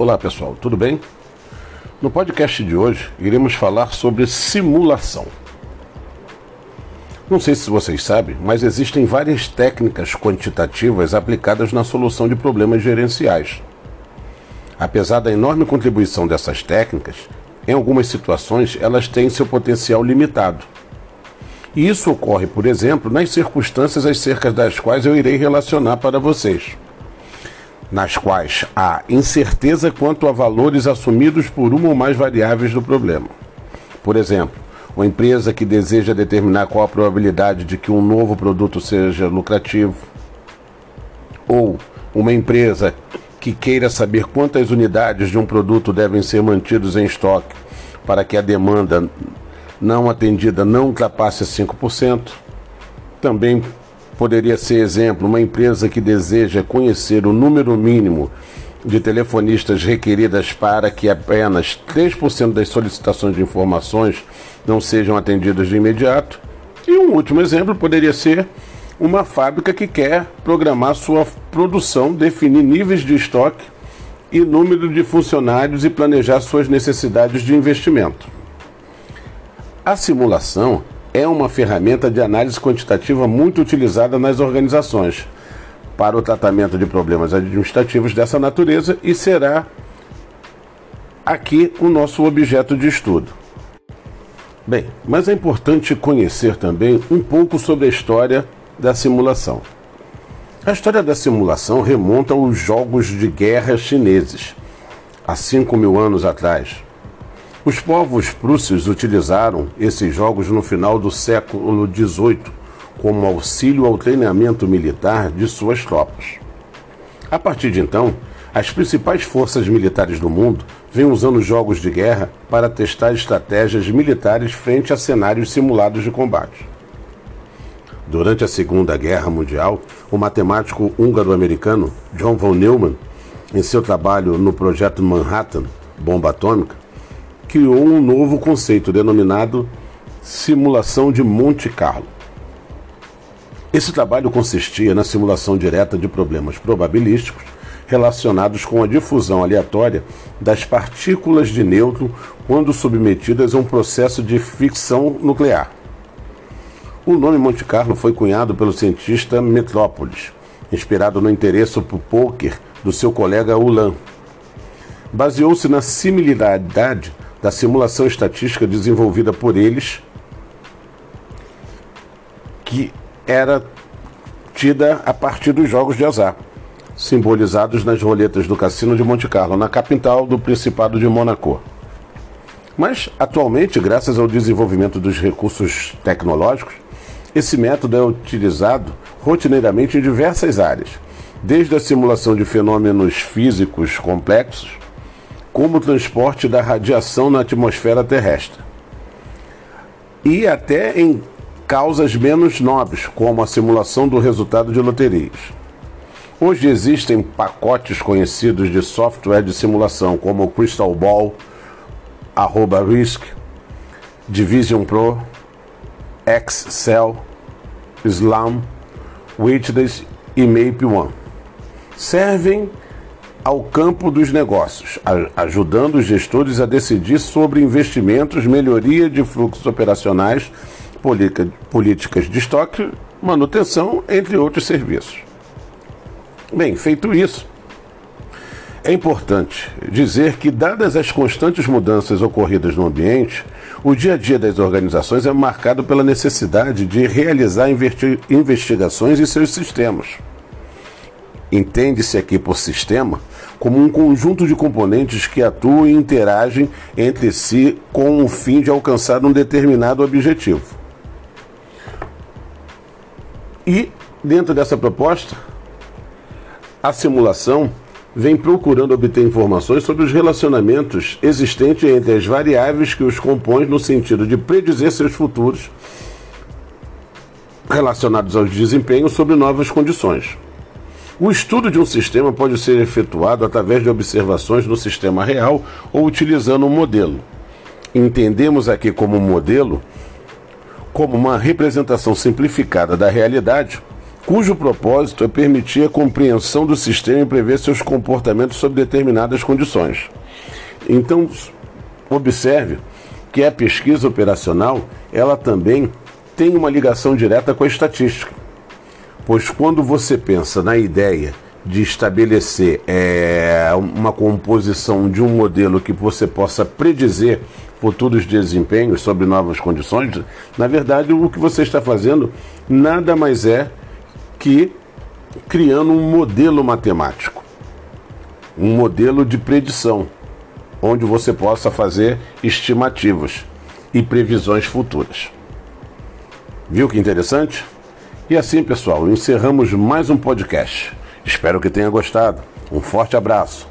Olá pessoal, tudo bem? No podcast de hoje iremos falar sobre simulação. Não sei se vocês sabem, mas existem várias técnicas quantitativas aplicadas na solução de problemas gerenciais. Apesar da enorme contribuição dessas técnicas, em algumas situações elas têm seu potencial limitado. E isso ocorre, por exemplo, nas circunstâncias acerca das quais eu irei relacionar para vocês nas quais há incerteza quanto a valores assumidos por uma ou mais variáveis do problema. Por exemplo, uma empresa que deseja determinar qual a probabilidade de que um novo produto seja lucrativo, ou uma empresa que queira saber quantas unidades de um produto devem ser mantidos em estoque para que a demanda não atendida não ultrapasse 5%. Também Poderia ser exemplo uma empresa que deseja conhecer o número mínimo de telefonistas requeridas para que apenas 3% das solicitações de informações não sejam atendidas de imediato. E um último exemplo poderia ser uma fábrica que quer programar sua produção, definir níveis de estoque e número de funcionários e planejar suas necessidades de investimento. A simulação é uma ferramenta de análise quantitativa muito utilizada nas organizações para o tratamento de problemas administrativos dessa natureza e será aqui o nosso objeto de estudo. Bem, mas é importante conhecer também um pouco sobre a história da simulação. A história da simulação remonta aos jogos de guerra chineses, há 5 mil anos atrás os povos prússios utilizaram esses jogos no final do século XVIII como auxílio ao treinamento militar de suas tropas. A partir de então, as principais forças militares do mundo vêm usando jogos de guerra para testar estratégias militares frente a cenários simulados de combate. Durante a Segunda Guerra Mundial, o matemático húngaro-americano John von Neumann, em seu trabalho no projeto Manhattan, bomba atômica, criou um novo conceito denominado simulação de Monte Carlo. Esse trabalho consistia na simulação direta de problemas probabilísticos relacionados com a difusão aleatória das partículas de nêutron quando submetidas a um processo de ficção nuclear. O nome Monte Carlo foi cunhado pelo cientista Metrópolis, inspirado no interesse por poker do seu colega Ulan. Baseou-se na similaridade da simulação estatística desenvolvida por eles, que era tida a partir dos jogos de azar, simbolizados nas roletas do Cassino de Monte Carlo, na capital do Principado de Mônaco. Mas, atualmente, graças ao desenvolvimento dos recursos tecnológicos, esse método é utilizado rotineiramente em diversas áreas, desde a simulação de fenômenos físicos complexos como o transporte da radiação na atmosfera terrestre. E até em causas menos nobres, como a simulação do resultado de loterias. Hoje existem pacotes conhecidos de software de simulação, como o Crystal Ball, arroba Risk, Division Pro, Excel, Slam, Witness e Mape One. Servem ao campo dos negócios, ajudando os gestores a decidir sobre investimentos, melhoria de fluxos operacionais, políticas de estoque, manutenção, entre outros serviços. Bem, feito isso, é importante dizer que, dadas as constantes mudanças ocorridas no ambiente, o dia a dia das organizações é marcado pela necessidade de realizar investigações em seus sistemas. Entende-se aqui por sistema como um conjunto de componentes que atuam e interagem entre si com o fim de alcançar um determinado objetivo. E, dentro dessa proposta, a simulação vem procurando obter informações sobre os relacionamentos existentes entre as variáveis que os compõem no sentido de predizer seus futuros relacionados ao desempenho sobre novas condições. O estudo de um sistema pode ser efetuado através de observações no sistema real ou utilizando um modelo. Entendemos aqui como modelo como uma representação simplificada da realidade cujo propósito é permitir a compreensão do sistema e prever seus comportamentos sob determinadas condições. Então, observe que a pesquisa operacional, ela também tem uma ligação direta com a estatística. Pois quando você pensa na ideia de estabelecer é, uma composição de um modelo que você possa predizer futuros desempenhos sobre novas condições, na verdade o que você está fazendo nada mais é que criando um modelo matemático, um modelo de predição, onde você possa fazer estimativas e previsões futuras. Viu que interessante? E assim, pessoal, encerramos mais um podcast. Espero que tenha gostado. Um forte abraço.